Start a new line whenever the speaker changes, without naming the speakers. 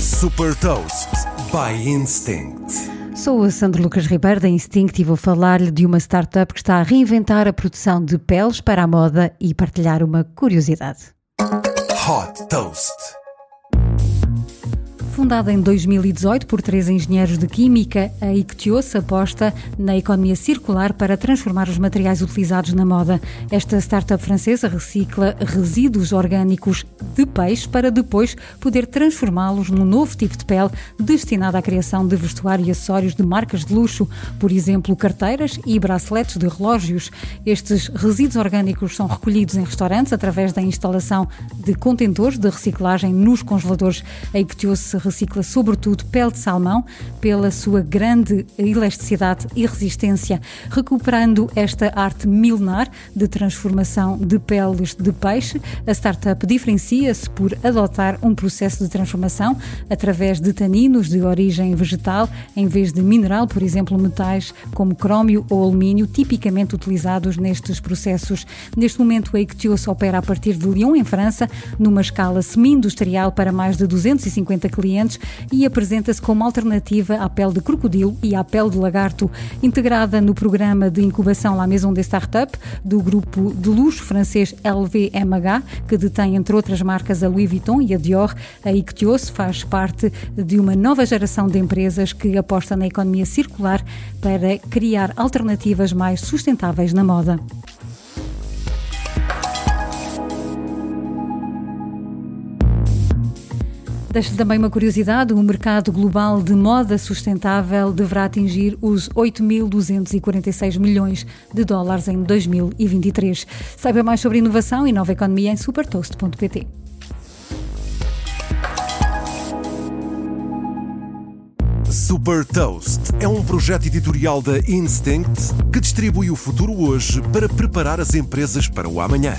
Super Toast by Instinct.
Sou a Sandro Lucas Ribeiro da Instinct e vou falar-lhe de uma startup que está a reinventar a produção de peles para a moda e partilhar uma curiosidade.
Hot Toast.
Fundada em 2018 por três engenheiros de química, a Ictios aposta na economia circular para transformar os materiais utilizados na moda. Esta startup francesa recicla resíduos orgânicos de peixe para depois poder transformá-los num novo tipo de pele destinado à criação de vestuário e acessórios de marcas de luxo, por exemplo, carteiras e braceletes de relógios. Estes resíduos orgânicos são recolhidos em restaurantes através da instalação de contentores de reciclagem nos congeladores. A Ictios recicla sobretudo pele de salmão pela sua grande elasticidade e resistência, recuperando esta arte milenar de transformação de peles de peixe. A startup diferencia-se por adotar um processo de transformação através de taninos de origem vegetal em vez de mineral, por exemplo, metais como crómio ou alumínio, tipicamente utilizados nestes processos. Neste momento, a Ictios opera a partir de Lyon, em França, numa escala semi-industrial para mais de 250 clientes e apresenta-se como alternativa à pele de crocodilo e à pele de lagarto, integrada no programa de incubação La Maison des Startups do grupo de luxo francês LVMH, que detém entre outras marcas a Louis Vuitton e a Dior. A Ictios faz parte de uma nova geração de empresas que aposta na economia circular para criar alternativas mais sustentáveis na moda. Deixo também uma curiosidade: o mercado global de moda sustentável deverá atingir os 8.246 milhões de dólares em 2023. Saiba mais sobre inovação e nova economia em supertoast.pt.
Super Toast é um projeto editorial da Instinct que distribui o futuro hoje para preparar as empresas para o amanhã.